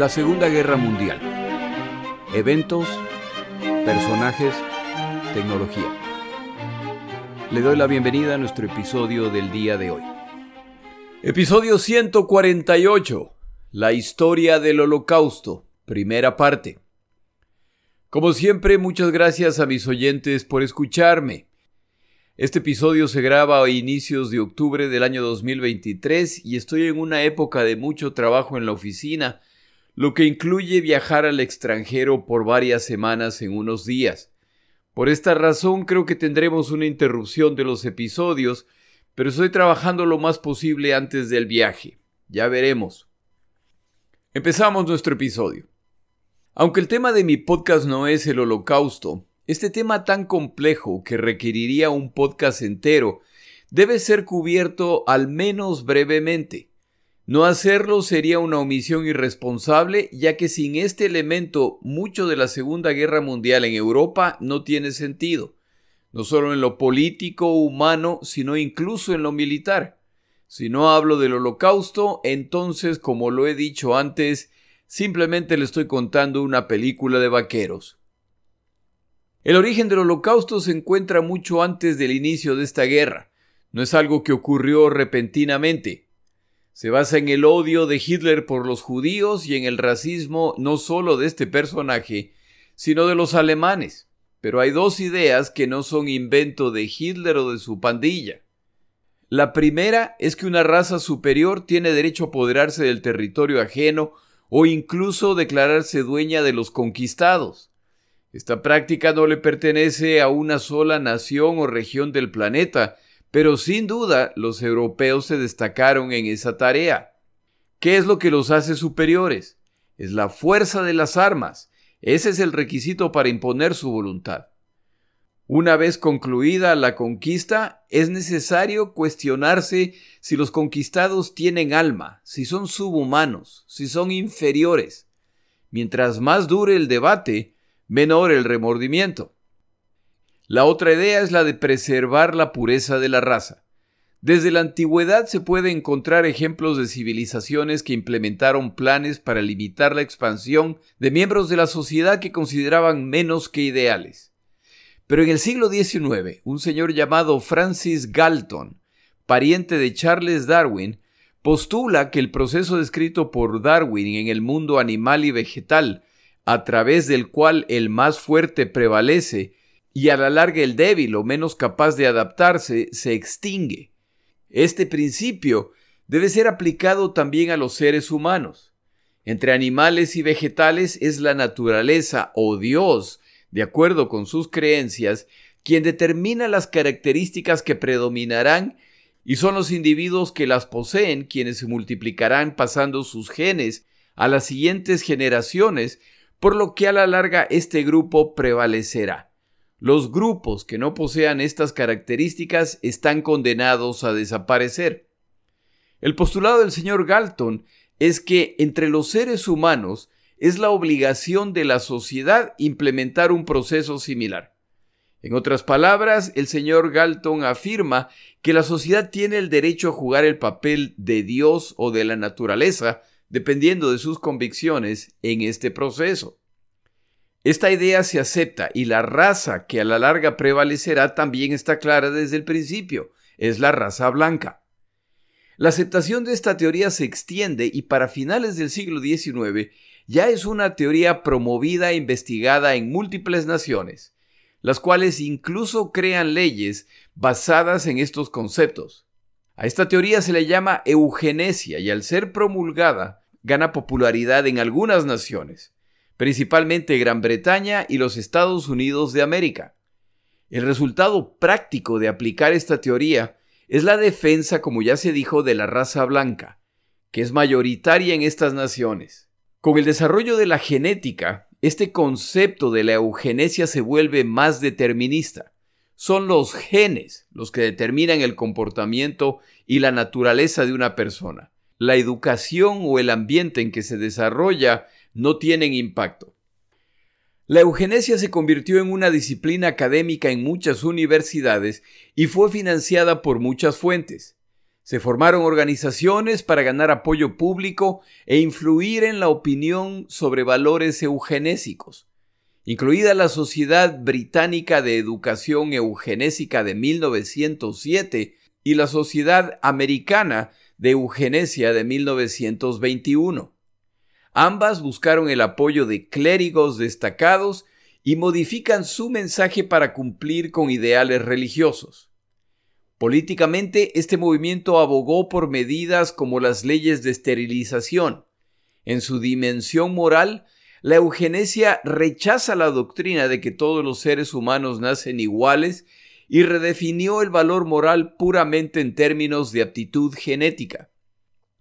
La Segunda Guerra Mundial. Eventos, personajes, tecnología. Le doy la bienvenida a nuestro episodio del día de hoy. Episodio 148. La historia del Holocausto. Primera parte. Como siempre, muchas gracias a mis oyentes por escucharme. Este episodio se graba a inicios de octubre del año 2023 y estoy en una época de mucho trabajo en la oficina lo que incluye viajar al extranjero por varias semanas en unos días. Por esta razón creo que tendremos una interrupción de los episodios, pero estoy trabajando lo más posible antes del viaje. Ya veremos. Empezamos nuestro episodio. Aunque el tema de mi podcast no es el holocausto, este tema tan complejo que requeriría un podcast entero debe ser cubierto al menos brevemente. No hacerlo sería una omisión irresponsable, ya que sin este elemento mucho de la Segunda Guerra Mundial en Europa no tiene sentido, no solo en lo político humano, sino incluso en lo militar. Si no hablo del holocausto, entonces, como lo he dicho antes, simplemente le estoy contando una película de vaqueros. El origen del holocausto se encuentra mucho antes del inicio de esta guerra. No es algo que ocurrió repentinamente. Se basa en el odio de Hitler por los judíos y en el racismo no solo de este personaje, sino de los alemanes. Pero hay dos ideas que no son invento de Hitler o de su pandilla. La primera es que una raza superior tiene derecho a apoderarse del territorio ajeno o incluso declararse dueña de los conquistados. Esta práctica no le pertenece a una sola nación o región del planeta, pero sin duda los europeos se destacaron en esa tarea. ¿Qué es lo que los hace superiores? Es la fuerza de las armas. Ese es el requisito para imponer su voluntad. Una vez concluida la conquista, es necesario cuestionarse si los conquistados tienen alma, si son subhumanos, si son inferiores. Mientras más dure el debate, menor el remordimiento. La otra idea es la de preservar la pureza de la raza. Desde la antigüedad se puede encontrar ejemplos de civilizaciones que implementaron planes para limitar la expansión de miembros de la sociedad que consideraban menos que ideales. Pero en el siglo XIX, un señor llamado Francis Galton, pariente de Charles Darwin, postula que el proceso descrito por Darwin en el mundo animal y vegetal, a través del cual el más fuerte prevalece y a la larga el débil o menos capaz de adaptarse se extingue. Este principio debe ser aplicado también a los seres humanos. Entre animales y vegetales es la naturaleza o Dios, de acuerdo con sus creencias, quien determina las características que predominarán y son los individuos que las poseen quienes se multiplicarán pasando sus genes a las siguientes generaciones, por lo que a la larga este grupo prevalecerá. Los grupos que no posean estas características están condenados a desaparecer. El postulado del señor Galton es que entre los seres humanos es la obligación de la sociedad implementar un proceso similar. En otras palabras, el señor Galton afirma que la sociedad tiene el derecho a jugar el papel de Dios o de la naturaleza, dependiendo de sus convicciones en este proceso. Esta idea se acepta y la raza que a la larga prevalecerá también está clara desde el principio, es la raza blanca. La aceptación de esta teoría se extiende y para finales del siglo XIX ya es una teoría promovida e investigada en múltiples naciones, las cuales incluso crean leyes basadas en estos conceptos. A esta teoría se le llama eugenesia y al ser promulgada gana popularidad en algunas naciones principalmente Gran Bretaña y los Estados Unidos de América. El resultado práctico de aplicar esta teoría es la defensa, como ya se dijo, de la raza blanca, que es mayoritaria en estas naciones. Con el desarrollo de la genética, este concepto de la eugenesia se vuelve más determinista. Son los genes los que determinan el comportamiento y la naturaleza de una persona. La educación o el ambiente en que se desarrolla no tienen impacto. La eugenesia se convirtió en una disciplina académica en muchas universidades y fue financiada por muchas fuentes. Se formaron organizaciones para ganar apoyo público e influir en la opinión sobre valores eugenésicos, incluida la Sociedad Británica de Educación Eugenésica de 1907 y la Sociedad Americana de Eugenesia de 1921. Ambas buscaron el apoyo de clérigos destacados y modifican su mensaje para cumplir con ideales religiosos. Políticamente, este movimiento abogó por medidas como las leyes de esterilización. En su dimensión moral, la eugenesia rechaza la doctrina de que todos los seres humanos nacen iguales y redefinió el valor moral puramente en términos de aptitud genética.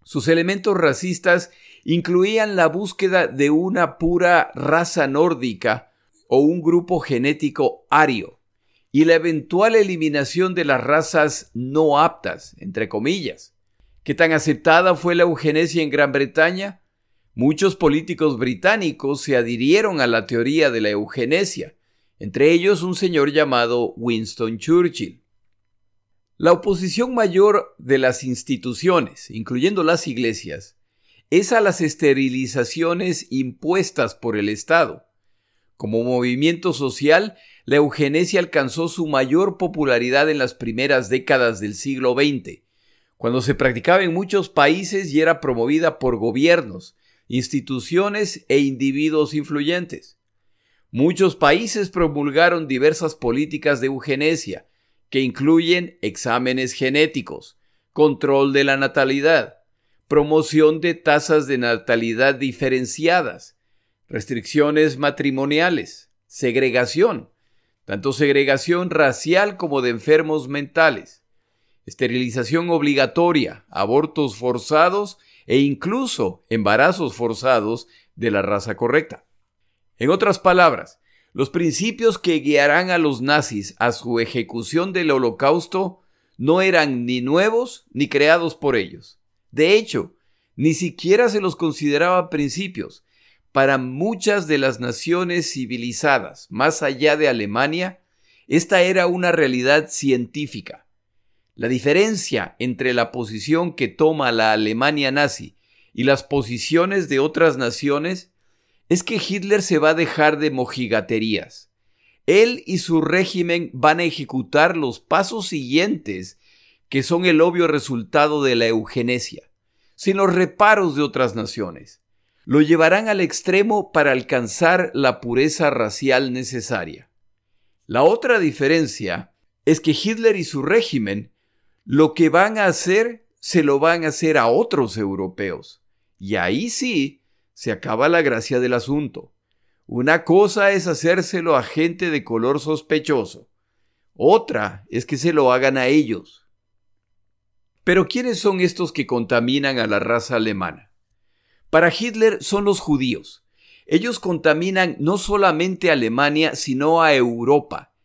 Sus elementos racistas incluían la búsqueda de una pura raza nórdica o un grupo genético ario y la eventual eliminación de las razas no aptas, entre comillas. ¿Qué tan aceptada fue la eugenesia en Gran Bretaña? Muchos políticos británicos se adhirieron a la teoría de la eugenesia, entre ellos un señor llamado Winston Churchill. La oposición mayor de las instituciones, incluyendo las iglesias, es a las esterilizaciones impuestas por el Estado. Como movimiento social, la eugenesia alcanzó su mayor popularidad en las primeras décadas del siglo XX, cuando se practicaba en muchos países y era promovida por gobiernos, instituciones e individuos influyentes. Muchos países promulgaron diversas políticas de eugenesia, que incluyen exámenes genéticos, control de la natalidad, promoción de tasas de natalidad diferenciadas, restricciones matrimoniales, segregación, tanto segregación racial como de enfermos mentales, esterilización obligatoria, abortos forzados e incluso embarazos forzados de la raza correcta. En otras palabras, los principios que guiarán a los nazis a su ejecución del holocausto no eran ni nuevos ni creados por ellos. De hecho, ni siquiera se los consideraba principios. Para muchas de las naciones civilizadas, más allá de Alemania, esta era una realidad científica. La diferencia entre la posición que toma la Alemania nazi y las posiciones de otras naciones es que Hitler se va a dejar de mojigaterías. Él y su régimen van a ejecutar los pasos siguientes que son el obvio resultado de la eugenesia sin los reparos de otras naciones. Lo llevarán al extremo para alcanzar la pureza racial necesaria. La otra diferencia es que Hitler y su régimen lo que van a hacer se lo van a hacer a otros europeos. Y ahí sí se acaba la gracia del asunto. Una cosa es hacérselo a gente de color sospechoso. Otra es que se lo hagan a ellos. Pero ¿quiénes son estos que contaminan a la raza alemana? Para Hitler son los judíos. Ellos contaminan no solamente a Alemania, sino a Europa.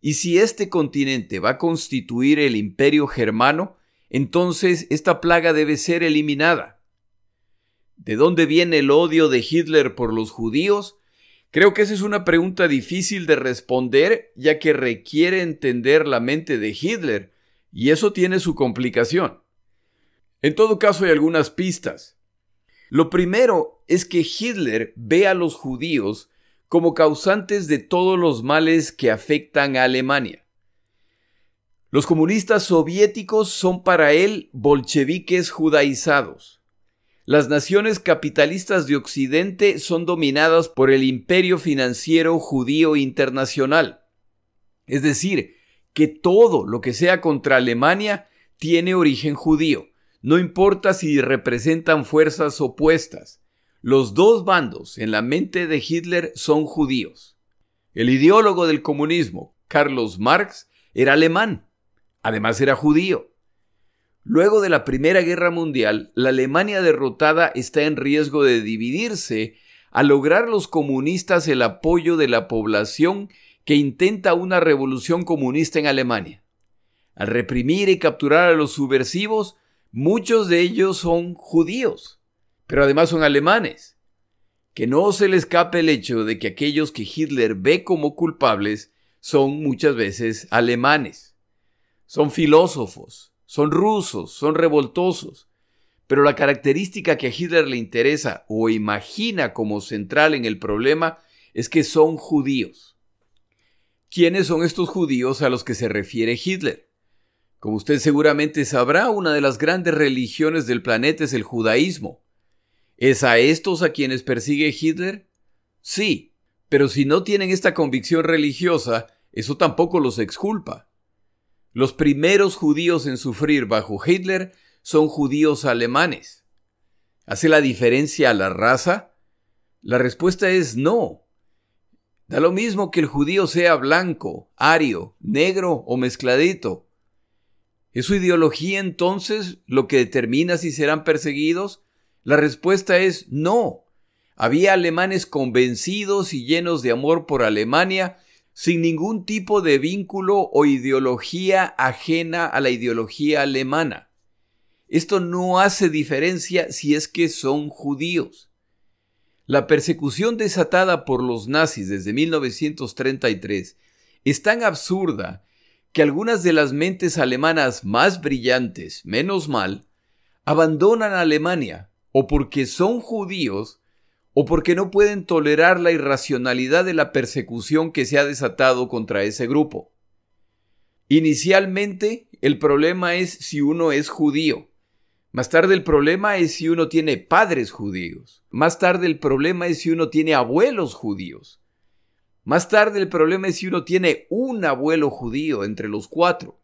Y si este continente va a constituir el imperio germano, entonces esta plaga debe ser eliminada. ¿De dónde viene el odio de Hitler por los judíos? Creo que esa es una pregunta difícil de responder, ya que requiere entender la mente de Hitler, y eso tiene su complicación. En todo caso hay algunas pistas. Lo primero es que Hitler ve a los judíos como causantes de todos los males que afectan a Alemania. Los comunistas soviéticos son para él bolcheviques judaizados. Las naciones capitalistas de Occidente son dominadas por el imperio financiero judío internacional. Es decir, que todo lo que sea contra Alemania tiene origen judío. No importa si representan fuerzas opuestas. Los dos bandos en la mente de Hitler son judíos. El ideólogo del comunismo, Carlos Marx, era alemán. Además era judío. Luego de la Primera Guerra Mundial, la Alemania derrotada está en riesgo de dividirse al lograr los comunistas el apoyo de la población que intenta una revolución comunista en Alemania. Al reprimir y capturar a los subversivos, muchos de ellos son judíos, pero además son alemanes. Que no se le escape el hecho de que aquellos que Hitler ve como culpables son muchas veces alemanes. Son filósofos, son rusos, son revoltosos. Pero la característica que a Hitler le interesa o imagina como central en el problema es que son judíos. ¿Quiénes son estos judíos a los que se refiere Hitler? Como usted seguramente sabrá, una de las grandes religiones del planeta es el judaísmo. ¿Es a estos a quienes persigue Hitler? Sí, pero si no tienen esta convicción religiosa, eso tampoco los exculpa. Los primeros judíos en sufrir bajo Hitler son judíos alemanes. ¿Hace la diferencia a la raza? La respuesta es no. Da lo mismo que el judío sea blanco, ario, negro o mezcladito. ¿Es su ideología entonces lo que determina si serán perseguidos? La respuesta es no. Había alemanes convencidos y llenos de amor por Alemania sin ningún tipo de vínculo o ideología ajena a la ideología alemana. Esto no hace diferencia si es que son judíos. La persecución desatada por los nazis desde 1933 es tan absurda que algunas de las mentes alemanas más brillantes, menos mal, abandonan Alemania o porque son judíos o porque no pueden tolerar la irracionalidad de la persecución que se ha desatado contra ese grupo. Inicialmente, el problema es si uno es judío. Más tarde el problema es si uno tiene padres judíos. Más tarde el problema es si uno tiene abuelos judíos. Más tarde el problema es si uno tiene un abuelo judío entre los cuatro.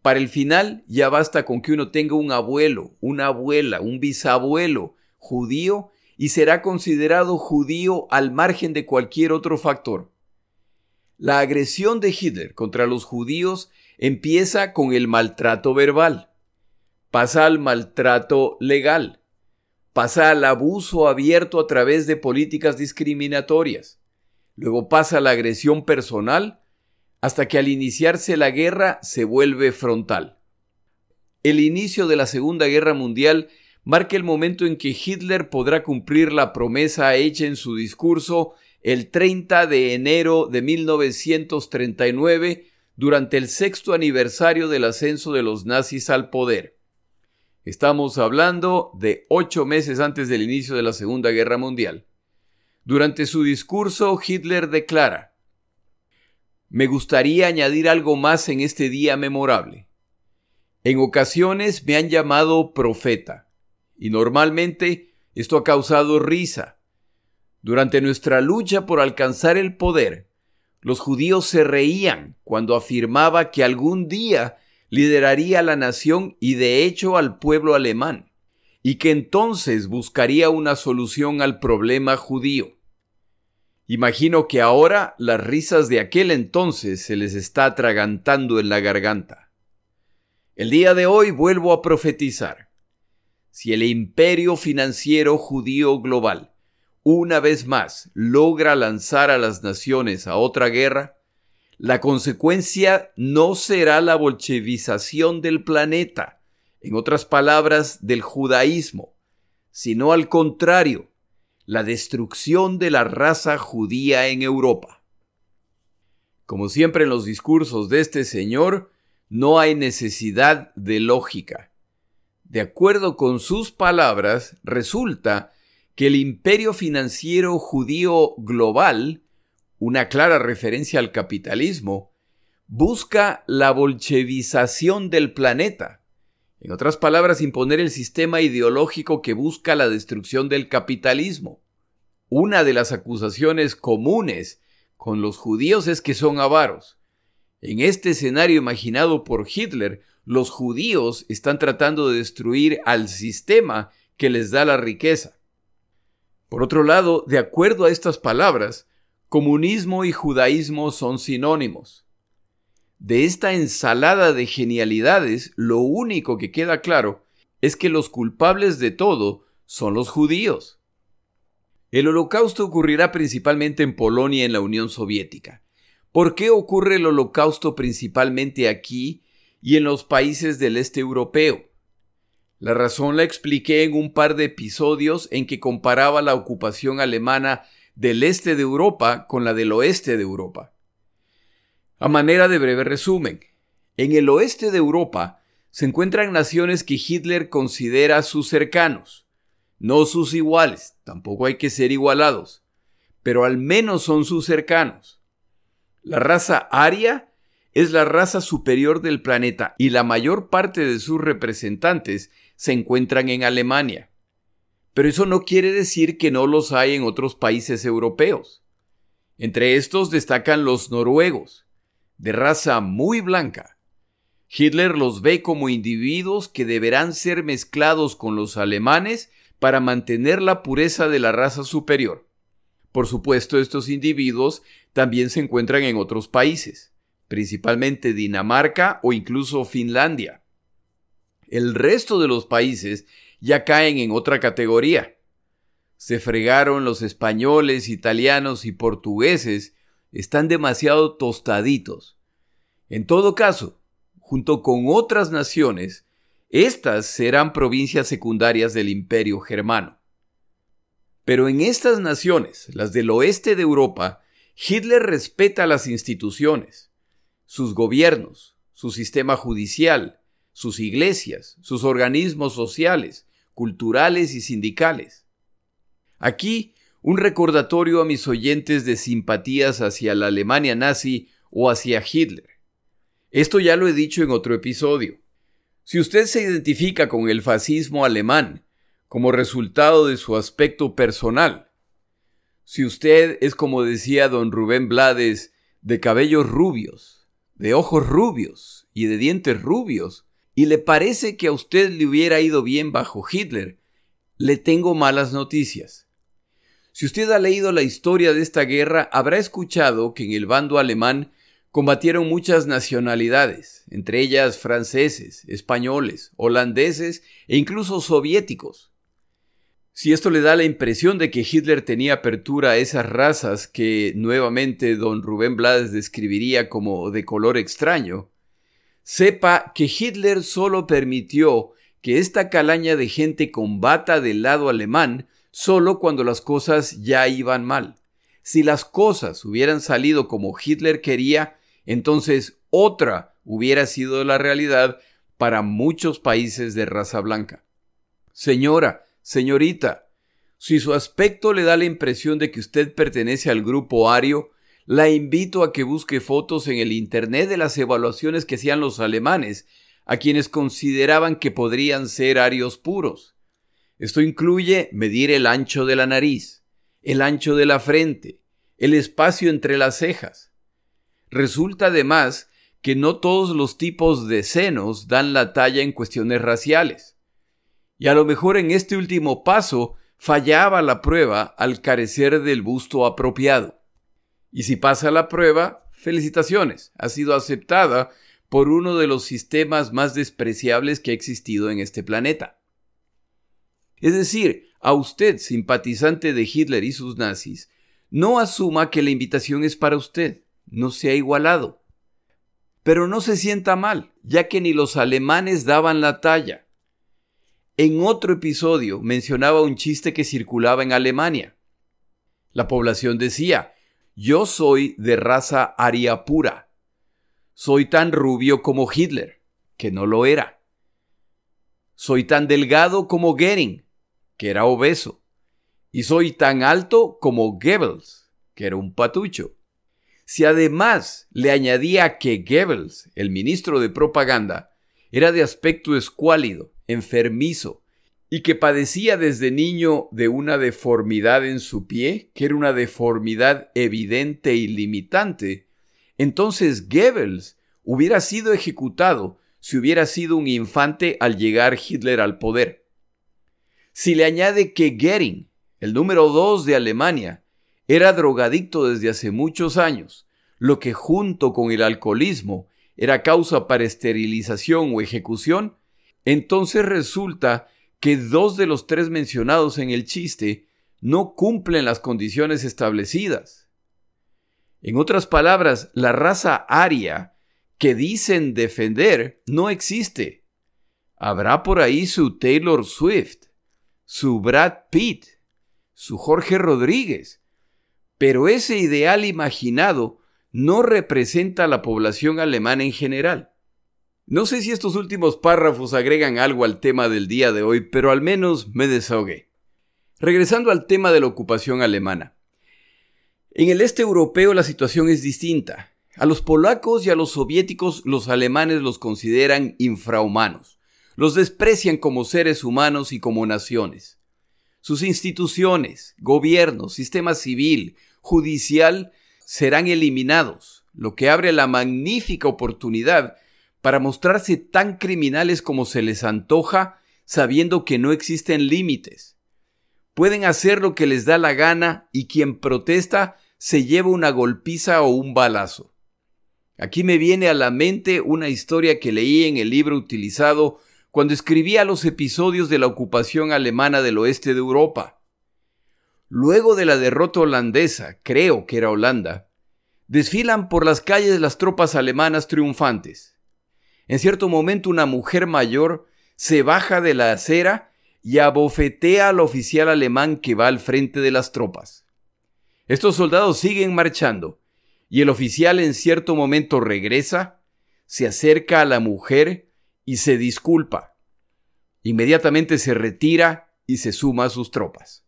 Para el final ya basta con que uno tenga un abuelo, una abuela, un bisabuelo judío y será considerado judío al margen de cualquier otro factor. La agresión de Hitler contra los judíos empieza con el maltrato verbal, pasa al maltrato legal, pasa al abuso abierto a través de políticas discriminatorias, luego pasa a la agresión personal, hasta que al iniciarse la guerra se vuelve frontal. El inicio de la Segunda Guerra Mundial marca el momento en que Hitler podrá cumplir la promesa hecha en su discurso el 30 de enero de 1939 durante el sexto aniversario del ascenso de los nazis al poder. Estamos hablando de ocho meses antes del inicio de la Segunda Guerra Mundial. Durante su discurso, Hitler declara, Me gustaría añadir algo más en este día memorable. En ocasiones me han llamado profeta y normalmente esto ha causado risa. Durante nuestra lucha por alcanzar el poder, los judíos se reían cuando afirmaba que algún día lideraría a la nación y de hecho al pueblo alemán, y que entonces buscaría una solución al problema judío. Imagino que ahora las risas de aquel entonces se les está atragantando en la garganta. El día de hoy vuelvo a profetizar si el imperio financiero judío global una vez más logra lanzar a las naciones a otra guerra, la consecuencia no será la bolchevización del planeta, en otras palabras, del judaísmo, sino al contrario, la destrucción de la raza judía en Europa. Como siempre en los discursos de este señor, no hay necesidad de lógica. De acuerdo con sus palabras, resulta que el imperio financiero judío global, una clara referencia al capitalismo, busca la bolchevización del planeta. En otras palabras, imponer el sistema ideológico que busca la destrucción del capitalismo. Una de las acusaciones comunes con los judíos es que son avaros. En este escenario imaginado por Hitler, los judíos están tratando de destruir al sistema que les da la riqueza. Por otro lado, de acuerdo a estas palabras, comunismo y judaísmo son sinónimos. De esta ensalada de genialidades, lo único que queda claro es que los culpables de todo son los judíos. El holocausto ocurrirá principalmente en Polonia y en la Unión Soviética. ¿Por qué ocurre el holocausto principalmente aquí y en los países del este europeo. La razón la expliqué en un par de episodios en que comparaba la ocupación alemana del este de Europa con la del oeste de Europa. A manera de breve resumen, en el oeste de Europa se encuentran naciones que Hitler considera sus cercanos, no sus iguales, tampoco hay que ser igualados, pero al menos son sus cercanos. La raza aria es la raza superior del planeta y la mayor parte de sus representantes se encuentran en Alemania. Pero eso no quiere decir que no los hay en otros países europeos. Entre estos destacan los noruegos, de raza muy blanca. Hitler los ve como individuos que deberán ser mezclados con los alemanes para mantener la pureza de la raza superior. Por supuesto, estos individuos también se encuentran en otros países, principalmente Dinamarca o incluso Finlandia. El resto de los países ya caen en otra categoría. Se fregaron los españoles, italianos y portugueses, están demasiado tostaditos. En todo caso, junto con otras naciones, estas serán provincias secundarias del imperio germano. Pero en estas naciones, las del oeste de Europa, Hitler respeta las instituciones, sus gobiernos, su sistema judicial, sus iglesias, sus organismos sociales, culturales y sindicales. Aquí un recordatorio a mis oyentes de simpatías hacia la Alemania nazi o hacia Hitler. Esto ya lo he dicho en otro episodio. Si usted se identifica con el fascismo alemán como resultado de su aspecto personal, si usted es como decía don Rubén Blades, de cabellos rubios, de ojos rubios y de dientes rubios, y le parece que a usted le hubiera ido bien bajo Hitler, le tengo malas noticias. Si usted ha leído la historia de esta guerra, habrá escuchado que en el bando alemán combatieron muchas nacionalidades, entre ellas franceses, españoles, holandeses e incluso soviéticos. Si esto le da la impresión de que Hitler tenía apertura a esas razas que nuevamente don Rubén Blades describiría como de color extraño, sepa que Hitler solo permitió que esta calaña de gente combata del lado alemán solo cuando las cosas ya iban mal. Si las cosas hubieran salido como Hitler quería, entonces otra hubiera sido la realidad para muchos países de raza blanca. Señora, señorita, si su aspecto le da la impresión de que usted pertenece al grupo ario, la invito a que busque fotos en el Internet de las evaluaciones que hacían los alemanes, a quienes consideraban que podrían ser arios puros. Esto incluye medir el ancho de la nariz, el ancho de la frente, el espacio entre las cejas. Resulta además que no todos los tipos de senos dan la talla en cuestiones raciales. Y a lo mejor en este último paso fallaba la prueba al carecer del busto apropiado. Y si pasa la prueba, felicitaciones, ha sido aceptada por uno de los sistemas más despreciables que ha existido en este planeta. Es decir, a usted, simpatizante de Hitler y sus nazis, no asuma que la invitación es para usted, no se ha igualado. Pero no se sienta mal, ya que ni los alemanes daban la talla. En otro episodio mencionaba un chiste que circulaba en Alemania. La población decía, yo soy de raza aria pura. Soy tan rubio como Hitler, que no lo era. Soy tan delgado como Goering, que era obeso. Y soy tan alto como Goebbels, que era un patucho. Si además le añadía que Goebbels, el ministro de propaganda, era de aspecto escuálido, enfermizo, y que padecía desde niño de una deformidad en su pie, que era una deformidad evidente y limitante, entonces Goebbels hubiera sido ejecutado si hubiera sido un infante al llegar Hitler al poder. Si le añade que Goering, el número dos de Alemania, era drogadicto desde hace muchos años, lo que junto con el alcoholismo era causa para esterilización o ejecución, entonces resulta que dos de los tres mencionados en el chiste no cumplen las condiciones establecidas. En otras palabras, la raza aria que dicen defender no existe. Habrá por ahí su Taylor Swift, su Brad Pitt, su Jorge Rodríguez, pero ese ideal imaginado no representa a la población alemana en general. No sé si estos últimos párrafos agregan algo al tema del día de hoy, pero al menos me desahogué. Regresando al tema de la ocupación alemana. En el este europeo la situación es distinta. A los polacos y a los soviéticos los alemanes los consideran infrahumanos. Los desprecian como seres humanos y como naciones. Sus instituciones, gobierno, sistema civil, judicial serán eliminados, lo que abre la magnífica oportunidad para mostrarse tan criminales como se les antoja, sabiendo que no existen límites. Pueden hacer lo que les da la gana y quien protesta se lleva una golpiza o un balazo. Aquí me viene a la mente una historia que leí en el libro utilizado cuando escribía los episodios de la ocupación alemana del oeste de Europa. Luego de la derrota holandesa, creo que era Holanda, desfilan por las calles las tropas alemanas triunfantes. En cierto momento una mujer mayor se baja de la acera y abofetea al oficial alemán que va al frente de las tropas. Estos soldados siguen marchando y el oficial en cierto momento regresa, se acerca a la mujer y se disculpa. Inmediatamente se retira y se suma a sus tropas.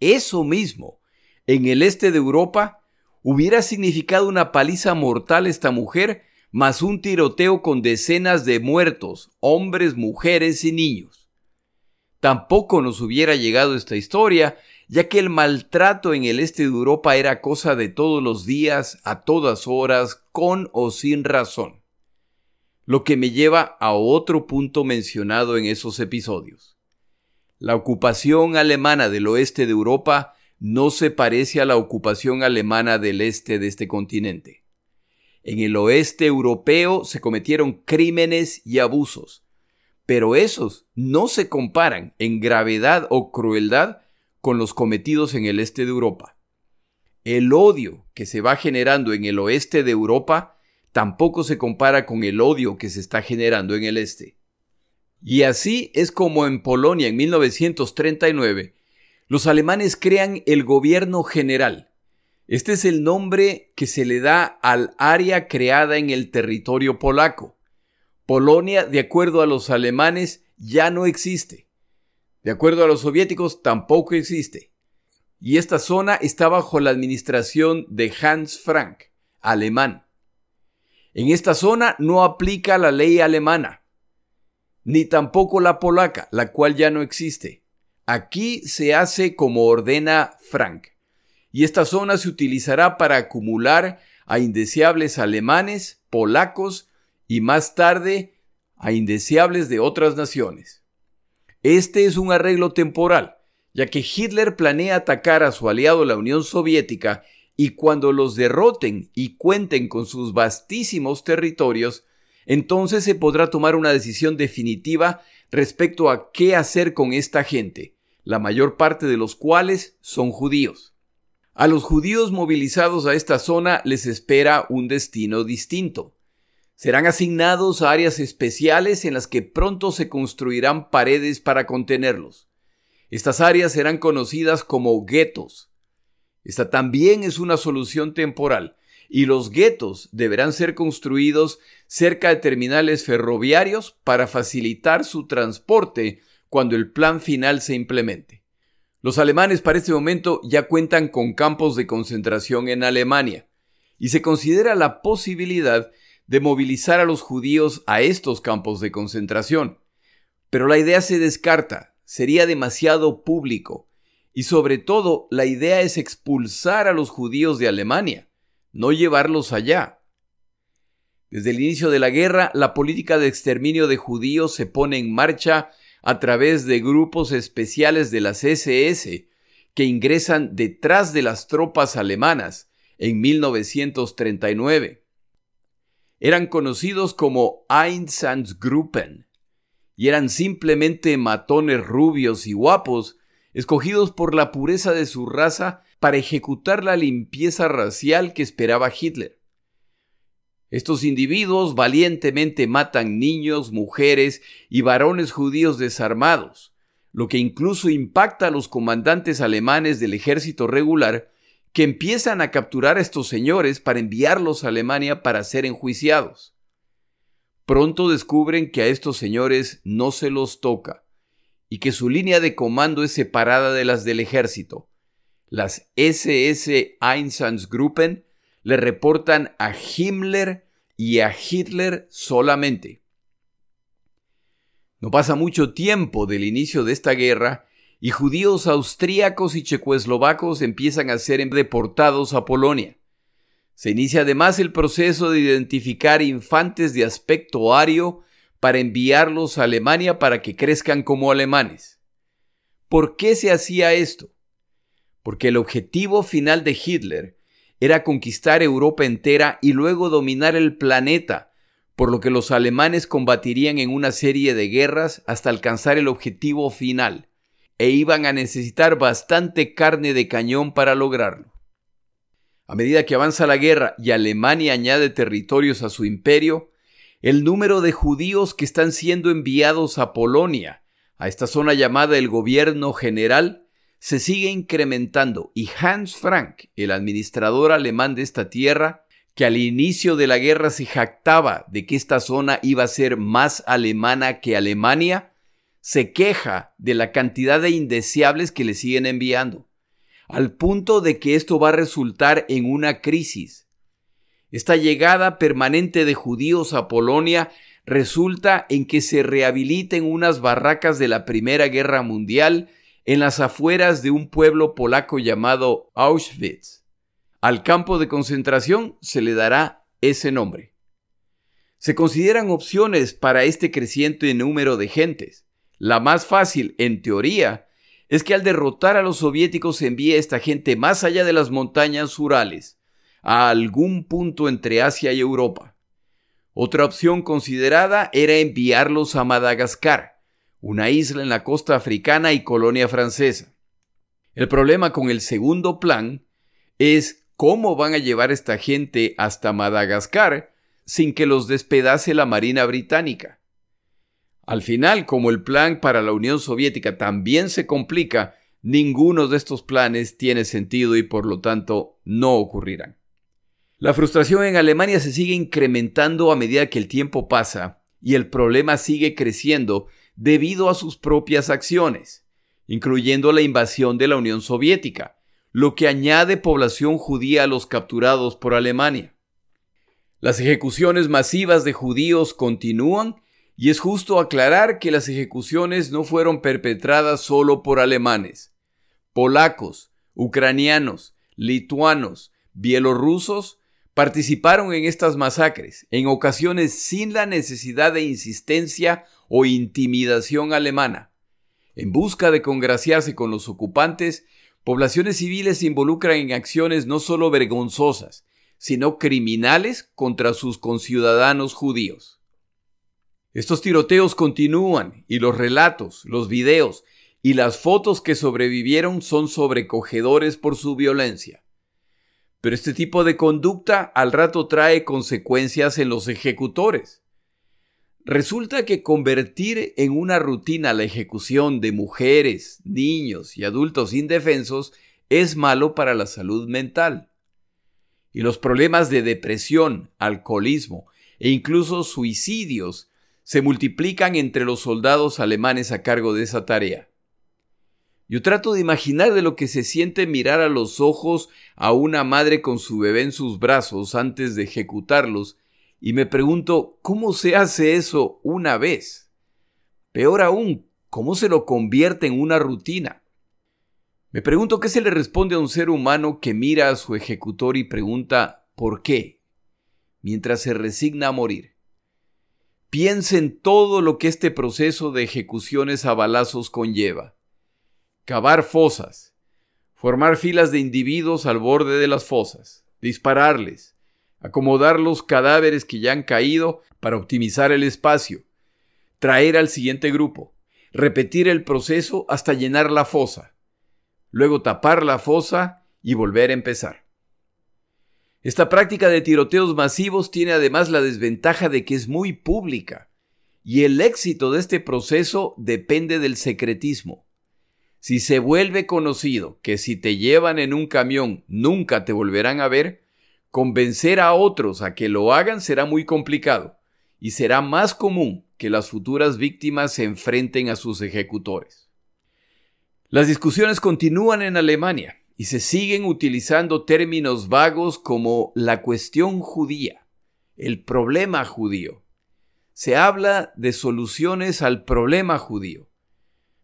Eso mismo, en el este de Europa, hubiera significado una paliza mortal esta mujer más un tiroteo con decenas de muertos, hombres, mujeres y niños. Tampoco nos hubiera llegado esta historia, ya que el maltrato en el este de Europa era cosa de todos los días, a todas horas, con o sin razón. Lo que me lleva a otro punto mencionado en esos episodios. La ocupación alemana del oeste de Europa no se parece a la ocupación alemana del este de este continente. En el oeste europeo se cometieron crímenes y abusos, pero esos no se comparan en gravedad o crueldad con los cometidos en el este de Europa. El odio que se va generando en el oeste de Europa tampoco se compara con el odio que se está generando en el este. Y así es como en Polonia en 1939 los alemanes crean el gobierno general, este es el nombre que se le da al área creada en el territorio polaco. Polonia, de acuerdo a los alemanes, ya no existe. De acuerdo a los soviéticos, tampoco existe. Y esta zona está bajo la administración de Hans Frank, alemán. En esta zona no aplica la ley alemana, ni tampoco la polaca, la cual ya no existe. Aquí se hace como ordena Frank y esta zona se utilizará para acumular a indeseables alemanes, polacos y más tarde a indeseables de otras naciones. Este es un arreglo temporal, ya que Hitler planea atacar a su aliado la Unión Soviética y cuando los derroten y cuenten con sus vastísimos territorios, entonces se podrá tomar una decisión definitiva respecto a qué hacer con esta gente, la mayor parte de los cuales son judíos. A los judíos movilizados a esta zona les espera un destino distinto. Serán asignados a áreas especiales en las que pronto se construirán paredes para contenerlos. Estas áreas serán conocidas como guetos. Esta también es una solución temporal, y los guetos deberán ser construidos cerca de terminales ferroviarios para facilitar su transporte cuando el plan final se implemente. Los alemanes para este momento ya cuentan con campos de concentración en Alemania y se considera la posibilidad de movilizar a los judíos a estos campos de concentración. Pero la idea se descarta, sería demasiado público y sobre todo la idea es expulsar a los judíos de Alemania, no llevarlos allá. Desde el inicio de la guerra, la política de exterminio de judíos se pone en marcha a través de grupos especiales de las SS que ingresan detrás de las tropas alemanas en 1939. Eran conocidos como Einsatzgruppen y eran simplemente matones rubios y guapos escogidos por la pureza de su raza para ejecutar la limpieza racial que esperaba Hitler. Estos individuos valientemente matan niños, mujeres y varones judíos desarmados, lo que incluso impacta a los comandantes alemanes del ejército regular que empiezan a capturar a estos señores para enviarlos a Alemania para ser enjuiciados. pronto descubren que a estos señores no se los toca y que su línea de comando es separada de las del ejército. Las SS Einsatzgruppen le reportan a Himmler y a Hitler solamente. No pasa mucho tiempo del inicio de esta guerra y judíos austríacos y checoslovacos empiezan a ser deportados a Polonia. Se inicia además el proceso de identificar infantes de aspecto ario para enviarlos a Alemania para que crezcan como alemanes. ¿Por qué se hacía esto? Porque el objetivo final de Hitler era conquistar Europa entera y luego dominar el planeta, por lo que los alemanes combatirían en una serie de guerras hasta alcanzar el objetivo final, e iban a necesitar bastante carne de cañón para lograrlo. A medida que avanza la guerra y Alemania añade territorios a su imperio, el número de judíos que están siendo enviados a Polonia, a esta zona llamada el gobierno general, se sigue incrementando. Y Hans Frank, el administrador alemán de esta tierra, que al inicio de la guerra se jactaba de que esta zona iba a ser más alemana que Alemania, se queja de la cantidad de indeseables que le siguen enviando, al punto de que esto va a resultar en una crisis. Esta llegada permanente de judíos a Polonia resulta en que se rehabiliten unas barracas de la Primera Guerra Mundial en las afueras de un pueblo polaco llamado Auschwitz. Al campo de concentración se le dará ese nombre. Se consideran opciones para este creciente número de gentes. La más fácil, en teoría, es que al derrotar a los soviéticos se envíe esta gente más allá de las montañas Urales, a algún punto entre Asia y Europa. Otra opción considerada era enviarlos a Madagascar, una isla en la costa africana y colonia francesa. El problema con el segundo plan es cómo van a llevar esta gente hasta Madagascar sin que los despedace la Marina Británica. Al final, como el plan para la Unión Soviética también se complica, ninguno de estos planes tiene sentido y por lo tanto no ocurrirán. La frustración en Alemania se sigue incrementando a medida que el tiempo pasa y el problema sigue creciendo debido a sus propias acciones, incluyendo la invasión de la Unión Soviética, lo que añade población judía a los capturados por Alemania. Las ejecuciones masivas de judíos continúan y es justo aclarar que las ejecuciones no fueron perpetradas solo por alemanes. Polacos, ucranianos, lituanos, bielorrusos participaron en estas masacres, en ocasiones sin la necesidad de insistencia o intimidación alemana. En busca de congraciarse con los ocupantes, poblaciones civiles se involucran en acciones no solo vergonzosas, sino criminales contra sus conciudadanos judíos. Estos tiroteos continúan y los relatos, los videos y las fotos que sobrevivieron son sobrecogedores por su violencia. Pero este tipo de conducta al rato trae consecuencias en los ejecutores. Resulta que convertir en una rutina la ejecución de mujeres, niños y adultos indefensos es malo para la salud mental. Y los problemas de depresión, alcoholismo e incluso suicidios se multiplican entre los soldados alemanes a cargo de esa tarea. Yo trato de imaginar de lo que se siente mirar a los ojos a una madre con su bebé en sus brazos antes de ejecutarlos y me pregunto cómo se hace eso una vez. Peor aún, cómo se lo convierte en una rutina. Me pregunto qué se le responde a un ser humano que mira a su ejecutor y pregunta ¿por qué? mientras se resigna a morir. Piensa en todo lo que este proceso de ejecuciones a balazos conlleva cavar fosas, formar filas de individuos al borde de las fosas, dispararles, acomodar los cadáveres que ya han caído para optimizar el espacio, traer al siguiente grupo, repetir el proceso hasta llenar la fosa, luego tapar la fosa y volver a empezar. Esta práctica de tiroteos masivos tiene además la desventaja de que es muy pública, y el éxito de este proceso depende del secretismo. Si se vuelve conocido que si te llevan en un camión nunca te volverán a ver, convencer a otros a que lo hagan será muy complicado y será más común que las futuras víctimas se enfrenten a sus ejecutores. Las discusiones continúan en Alemania y se siguen utilizando términos vagos como la cuestión judía, el problema judío. Se habla de soluciones al problema judío.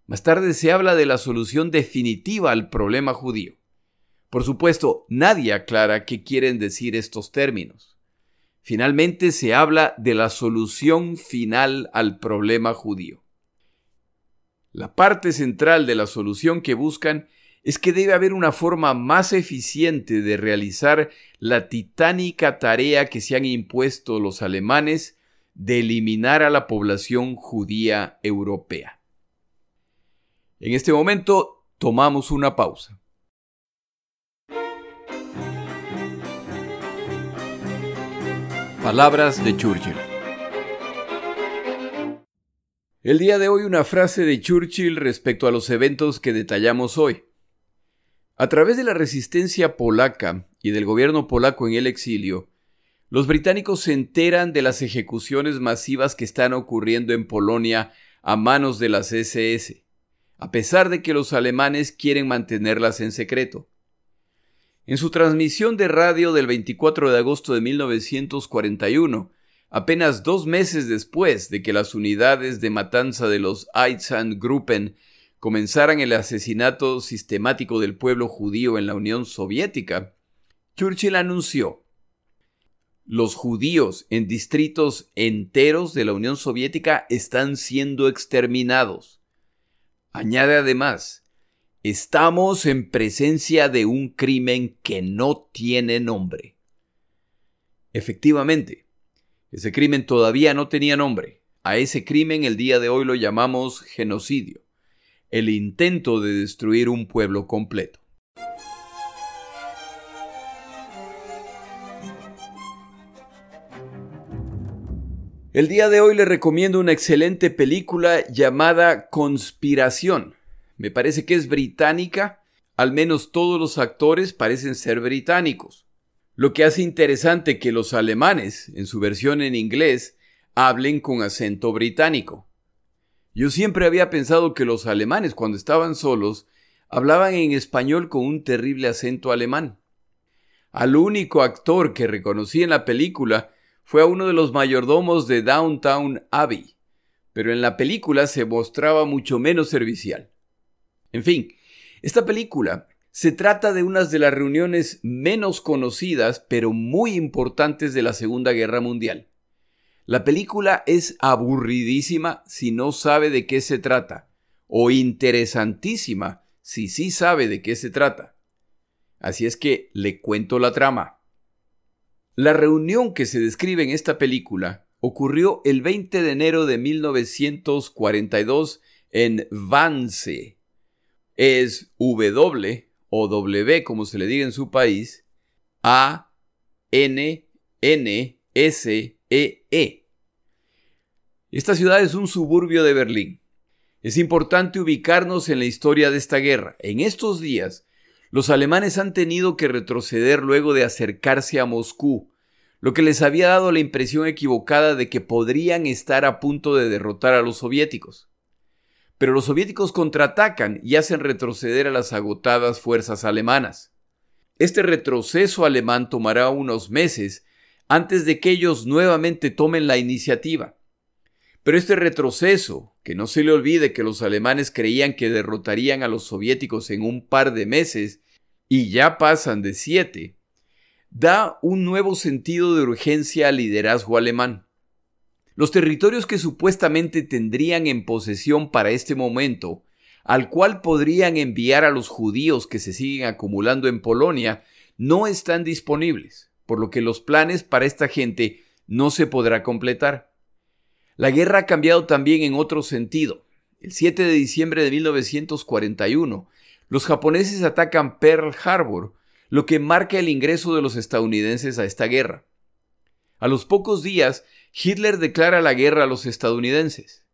Más tarde se habla de la solución definitiva al problema judío. Por supuesto, nadie aclara qué quieren decir estos términos. Finalmente se habla de la solución final al problema judío. La parte central de la solución que buscan es que debe haber una forma más eficiente de realizar la titánica tarea que se han impuesto los alemanes de eliminar a la población judía europea. En este momento tomamos una pausa. Palabras de Churchill. El día de hoy una frase de Churchill respecto a los eventos que detallamos hoy. A través de la resistencia polaca y del gobierno polaco en el exilio, los británicos se enteran de las ejecuciones masivas que están ocurriendo en Polonia a manos de las SS, a pesar de que los alemanes quieren mantenerlas en secreto. En su transmisión de radio del 24 de agosto de 1941, apenas dos meses después de que las unidades de matanza de los Einsatzgruppen comenzaran el asesinato sistemático del pueblo judío en la Unión Soviética, Churchill anunció los judíos en distritos enteros de la Unión Soviética están siendo exterminados. Añade además, Estamos en presencia de un crimen que no tiene nombre. Efectivamente, ese crimen todavía no tenía nombre. A ese crimen el día de hoy lo llamamos genocidio, el intento de destruir un pueblo completo. El día de hoy le recomiendo una excelente película llamada Conspiración me parece que es británica, al menos todos los actores parecen ser británicos. Lo que hace interesante que los alemanes, en su versión en inglés, hablen con acento británico. Yo siempre había pensado que los alemanes, cuando estaban solos, hablaban en español con un terrible acento alemán. Al único actor que reconocí en la película fue a uno de los mayordomos de Downtown Abbey, pero en la película se mostraba mucho menos servicial. En fin, esta película se trata de una de las reuniones menos conocidas pero muy importantes de la Segunda Guerra Mundial. La película es aburridísima si no sabe de qué se trata, o interesantísima si sí sabe de qué se trata. Así es que le cuento la trama. La reunión que se describe en esta película ocurrió el 20 de enero de 1942 en Vance, es W o W como se le diga en su país, A, N, N, S, E, E. Esta ciudad es un suburbio de Berlín. Es importante ubicarnos en la historia de esta guerra. En estos días, los alemanes han tenido que retroceder luego de acercarse a Moscú, lo que les había dado la impresión equivocada de que podrían estar a punto de derrotar a los soviéticos pero los soviéticos contraatacan y hacen retroceder a las agotadas fuerzas alemanas. Este retroceso alemán tomará unos meses antes de que ellos nuevamente tomen la iniciativa. Pero este retroceso, que no se le olvide que los alemanes creían que derrotarían a los soviéticos en un par de meses y ya pasan de siete, da un nuevo sentido de urgencia al liderazgo alemán. Los territorios que supuestamente tendrían en posesión para este momento, al cual podrían enviar a los judíos que se siguen acumulando en Polonia, no están disponibles, por lo que los planes para esta gente no se podrá completar. La guerra ha cambiado también en otro sentido. El 7 de diciembre de 1941, los japoneses atacan Pearl Harbor, lo que marca el ingreso de los estadounidenses a esta guerra. A los pocos días, Hitler declara la guerra a los estadounidenses.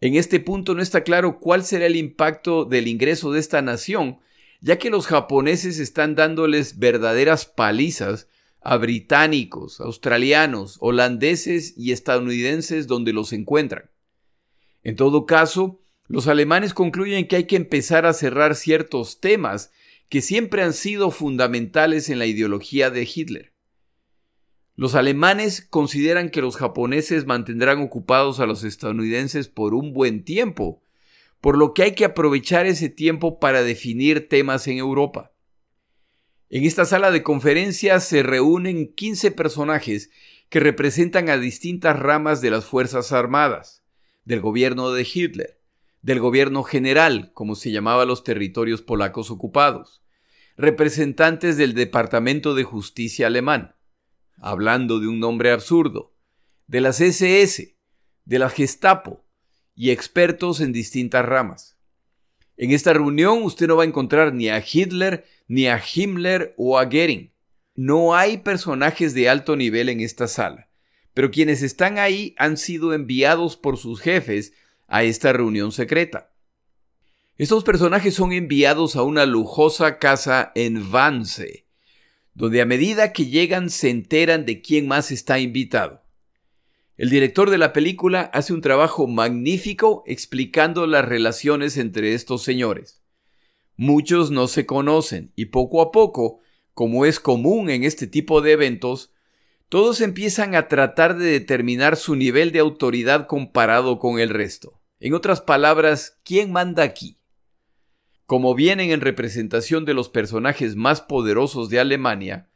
En este punto no está claro cuál será el impacto del ingreso de esta nación, ya que los japoneses están dándoles verdaderas palizas a británicos, australianos, holandeses y estadounidenses donde los encuentran. En todo caso, los alemanes concluyen que hay que empezar a cerrar ciertos temas que siempre han sido fundamentales en la ideología de Hitler. Los alemanes consideran que los japoneses mantendrán ocupados a los estadounidenses por un buen tiempo, por lo que hay que aprovechar ese tiempo para definir temas en Europa. En esta sala de conferencias se reúnen 15 personajes que representan a distintas ramas de las Fuerzas Armadas, del gobierno de Hitler, del gobierno general, como se llamaba los territorios polacos ocupados, representantes del Departamento de Justicia alemán, hablando de un nombre absurdo, de las SS, de la Gestapo y expertos en distintas ramas. En esta reunión usted no va a encontrar ni a Hitler, ni a Himmler o a Goering. No hay personajes de alto nivel en esta sala, pero quienes están ahí han sido enviados por sus jefes a esta reunión secreta. Estos personajes son enviados a una lujosa casa en Vance, donde a medida que llegan se enteran de quién más está invitado. El director de la película hace un trabajo magnífico explicando las relaciones entre estos señores. Muchos no se conocen y poco a poco, como es común en este tipo de eventos, todos empiezan a tratar de determinar su nivel de autoridad comparado con el resto. En otras palabras, ¿quién manda aquí? como vienen en representación de los personajes más poderosos de Alemania,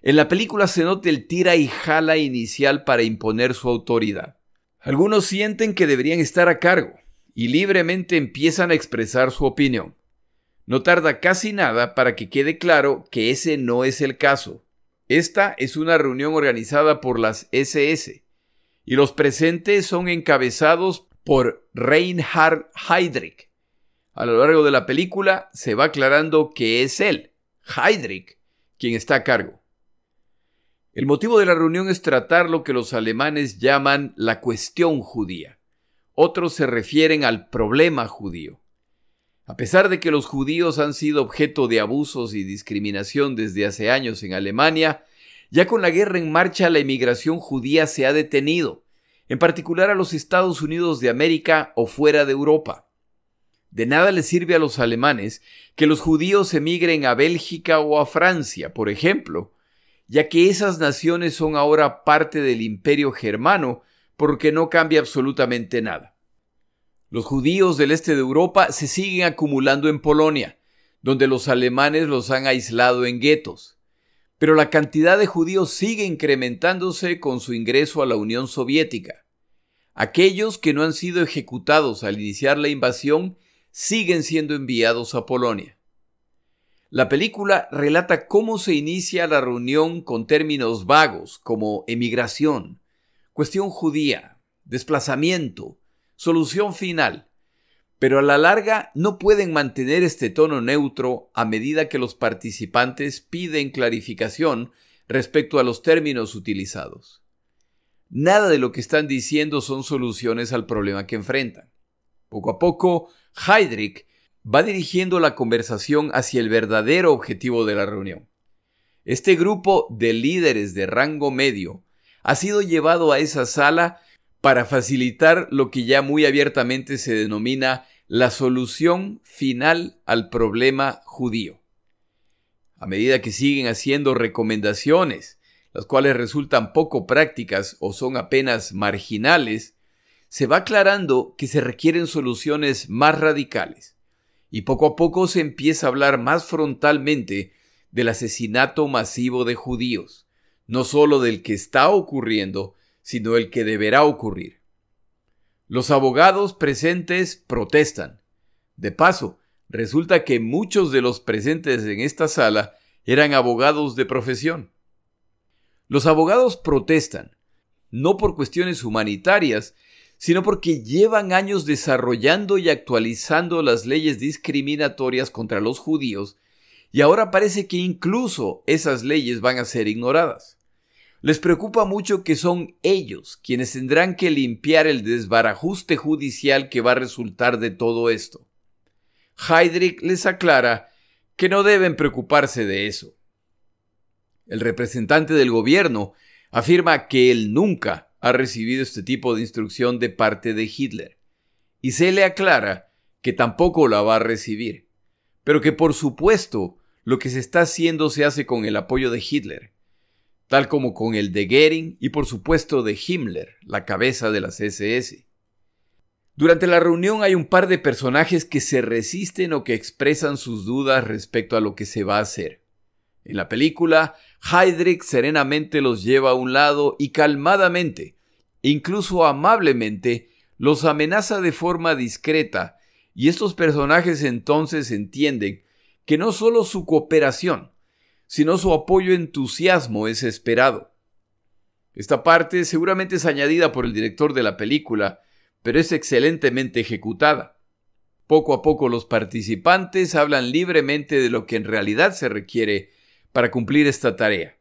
en la película se nota el tira y jala inicial para imponer su autoridad. Algunos sienten que deberían estar a cargo y libremente empiezan a expresar su opinión. No tarda casi nada para que quede claro que ese no es el caso. Esta es una reunión organizada por las SS y los presentes son encabezados por Reinhard Heydrich, a lo largo de la película se va aclarando que es él, Heydrich, quien está a cargo. El motivo de la reunión es tratar lo que los alemanes llaman la cuestión judía. Otros se refieren al problema judío. A pesar de que los judíos han sido objeto de abusos y discriminación desde hace años en Alemania, ya con la guerra en marcha la emigración judía se ha detenido, en particular a los Estados Unidos de América o fuera de Europa. De nada les sirve a los alemanes que los judíos emigren a Bélgica o a Francia, por ejemplo, ya que esas naciones son ahora parte del imperio germano, porque no cambia absolutamente nada. Los judíos del este de Europa se siguen acumulando en Polonia, donde los alemanes los han aislado en guetos. Pero la cantidad de judíos sigue incrementándose con su ingreso a la Unión Soviética. Aquellos que no han sido ejecutados al iniciar la invasión siguen siendo enviados a Polonia. La película relata cómo se inicia la reunión con términos vagos como emigración, cuestión judía, desplazamiento, solución final, pero a la larga no pueden mantener este tono neutro a medida que los participantes piden clarificación respecto a los términos utilizados. Nada de lo que están diciendo son soluciones al problema que enfrentan. Poco a poco, Heydrich va dirigiendo la conversación hacia el verdadero objetivo de la reunión. Este grupo de líderes de rango medio ha sido llevado a esa sala para facilitar lo que ya muy abiertamente se denomina la solución final al problema judío. A medida que siguen haciendo recomendaciones, las cuales resultan poco prácticas o son apenas marginales, se va aclarando que se requieren soluciones más radicales, y poco a poco se empieza a hablar más frontalmente del asesinato masivo de judíos, no solo del que está ocurriendo, sino el que deberá ocurrir. Los abogados presentes protestan. De paso, resulta que muchos de los presentes en esta sala eran abogados de profesión. Los abogados protestan, no por cuestiones humanitarias, sino porque llevan años desarrollando y actualizando las leyes discriminatorias contra los judíos, y ahora parece que incluso esas leyes van a ser ignoradas. Les preocupa mucho que son ellos quienes tendrán que limpiar el desbarajuste judicial que va a resultar de todo esto. Heydrich les aclara que no deben preocuparse de eso. El representante del gobierno afirma que él nunca ha recibido este tipo de instrucción de parte de Hitler, y se le aclara que tampoco la va a recibir, pero que por supuesto lo que se está haciendo se hace con el apoyo de Hitler, tal como con el de Goering y por supuesto de Himmler, la cabeza de las SS. Durante la reunión hay un par de personajes que se resisten o que expresan sus dudas respecto a lo que se va a hacer. En la película, Heydrich serenamente los lleva a un lado y calmadamente, incluso amablemente, los amenaza de forma discreta, y estos personajes entonces entienden que no solo su cooperación, sino su apoyo entusiasmo es esperado. Esta parte seguramente es añadida por el director de la película, pero es excelentemente ejecutada. Poco a poco los participantes hablan libremente de lo que en realidad se requiere para cumplir esta tarea.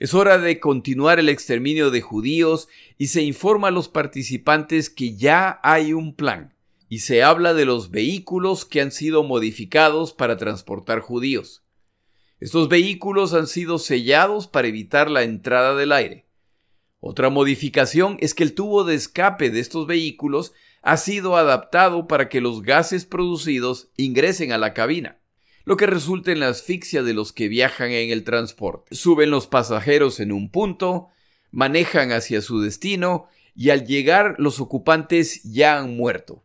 Es hora de continuar el exterminio de judíos y se informa a los participantes que ya hay un plan y se habla de los vehículos que han sido modificados para transportar judíos. Estos vehículos han sido sellados para evitar la entrada del aire. Otra modificación es que el tubo de escape de estos vehículos ha sido adaptado para que los gases producidos ingresen a la cabina, lo que resulta en la asfixia de los que viajan en el transporte. Suben los pasajeros en un punto, manejan hacia su destino y al llegar los ocupantes ya han muerto.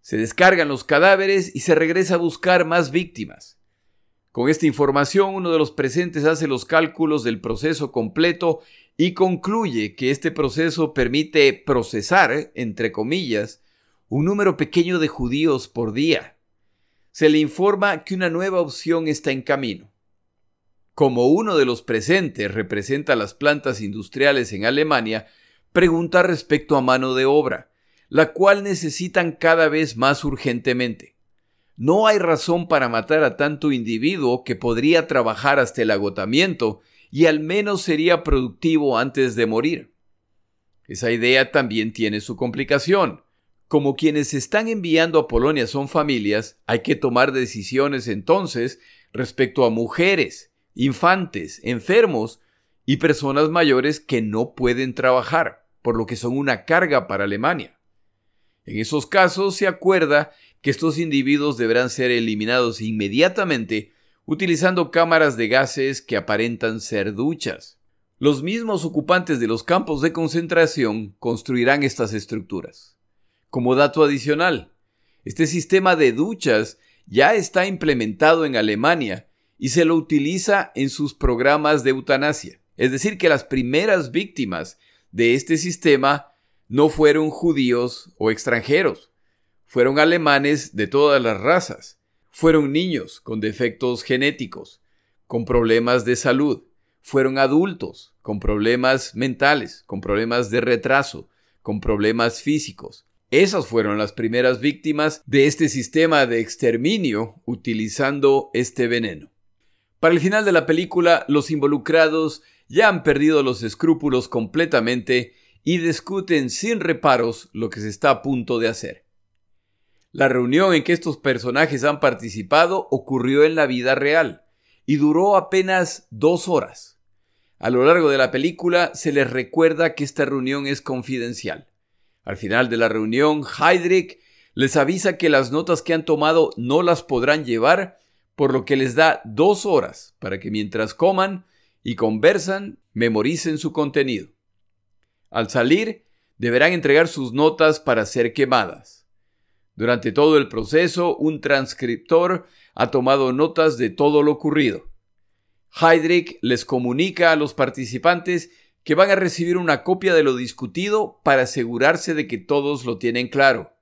Se descargan los cadáveres y se regresa a buscar más víctimas. Con esta información, uno de los presentes hace los cálculos del proceso completo y concluye que este proceso permite procesar, entre comillas, un número pequeño de judíos por día. Se le informa que una nueva opción está en camino. Como uno de los presentes representa las plantas industriales en Alemania, pregunta respecto a mano de obra, la cual necesitan cada vez más urgentemente. No hay razón para matar a tanto individuo que podría trabajar hasta el agotamiento y al menos sería productivo antes de morir. Esa idea también tiene su complicación. Como quienes están enviando a Polonia son familias, hay que tomar decisiones entonces respecto a mujeres, infantes, enfermos y personas mayores que no pueden trabajar, por lo que son una carga para Alemania. En esos casos se acuerda que estos individuos deberán ser eliminados inmediatamente utilizando cámaras de gases que aparentan ser duchas. Los mismos ocupantes de los campos de concentración construirán estas estructuras. Como dato adicional, este sistema de duchas ya está implementado en Alemania y se lo utiliza en sus programas de eutanasia. Es decir, que las primeras víctimas de este sistema no fueron judíos o extranjeros, fueron alemanes de todas las razas, fueron niños con defectos genéticos, con problemas de salud. Fueron adultos con problemas mentales, con problemas de retraso, con problemas físicos. Esas fueron las primeras víctimas de este sistema de exterminio utilizando este veneno. Para el final de la película, los involucrados ya han perdido los escrúpulos completamente y discuten sin reparos lo que se está a punto de hacer. La reunión en que estos personajes han participado ocurrió en la vida real y duró apenas dos horas. A lo largo de la película se les recuerda que esta reunión es confidencial. Al final de la reunión, Heydrich les avisa que las notas que han tomado no las podrán llevar, por lo que les da dos horas para que mientras coman y conversan, memoricen su contenido. Al salir, deberán entregar sus notas para ser quemadas. Durante todo el proceso, un transcriptor ha tomado notas de todo lo ocurrido. Heydrich les comunica a los participantes que van a recibir una copia de lo discutido para asegurarse de que todos lo tienen claro.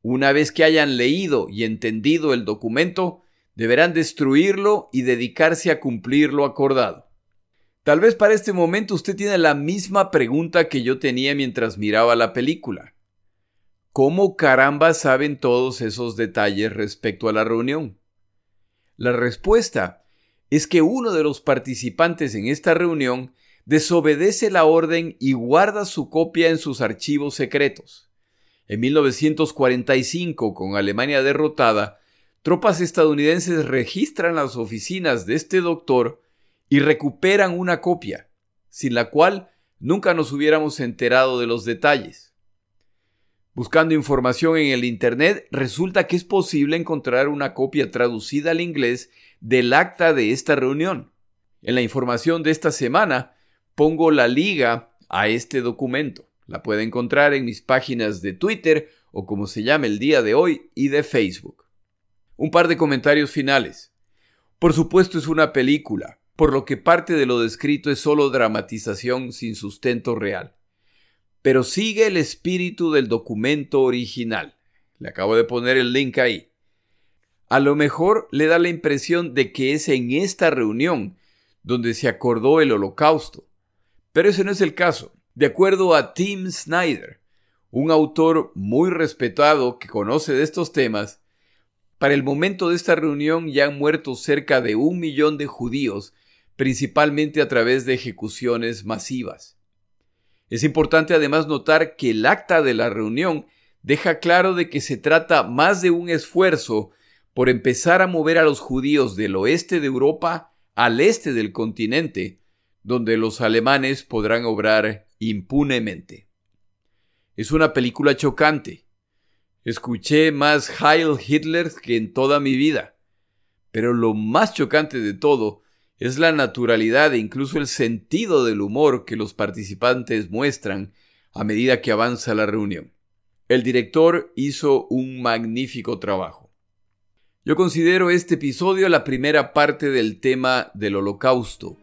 Una vez que hayan leído y entendido el documento, deberán destruirlo y dedicarse a cumplir lo acordado. Tal vez para este momento usted tiene la misma pregunta que yo tenía mientras miraba la película. ¿Cómo caramba saben todos esos detalles respecto a la reunión? La respuesta es que uno de los participantes en esta reunión desobedece la orden y guarda su copia en sus archivos secretos. En 1945, con Alemania derrotada, tropas estadounidenses registran las oficinas de este doctor y recuperan una copia, sin la cual nunca nos hubiéramos enterado de los detalles. Buscando información en el Internet, resulta que es posible encontrar una copia traducida al inglés del acta de esta reunión. En la información de esta semana pongo la liga a este documento. La puede encontrar en mis páginas de Twitter o como se llama el día de hoy y de Facebook. Un par de comentarios finales. Por supuesto es una película, por lo que parte de lo descrito es solo dramatización sin sustento real. Pero sigue el espíritu del documento original. Le acabo de poner el link ahí. A lo mejor le da la impresión de que es en esta reunión donde se acordó el holocausto. Pero ese no es el caso. De acuerdo a Tim Snyder, un autor muy respetado que conoce de estos temas, para el momento de esta reunión ya han muerto cerca de un millón de judíos, principalmente a través de ejecuciones masivas. Es importante además notar que el acta de la reunión deja claro de que se trata más de un esfuerzo por empezar a mover a los judíos del oeste de Europa al este del continente, donde los alemanes podrán obrar impunemente. Es una película chocante. Escuché más Heil Hitler que en toda mi vida. Pero lo más chocante de todo es la naturalidad e incluso el sentido del humor que los participantes muestran a medida que avanza la reunión. El director hizo un magnífico trabajo. Yo considero este episodio la primera parte del tema del holocausto.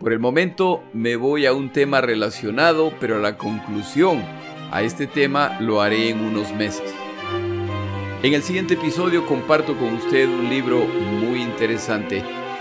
Por el momento me voy a un tema relacionado, pero la conclusión a este tema lo haré en unos meses. En el siguiente episodio comparto con usted un libro muy interesante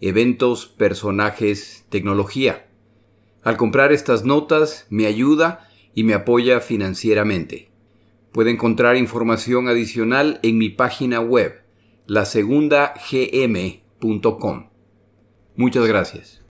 Eventos, Personajes, Tecnología. Al comprar estas notas me ayuda y me apoya financieramente. Puede encontrar información adicional en mi página web, lasegundagm.com. Muchas gracias.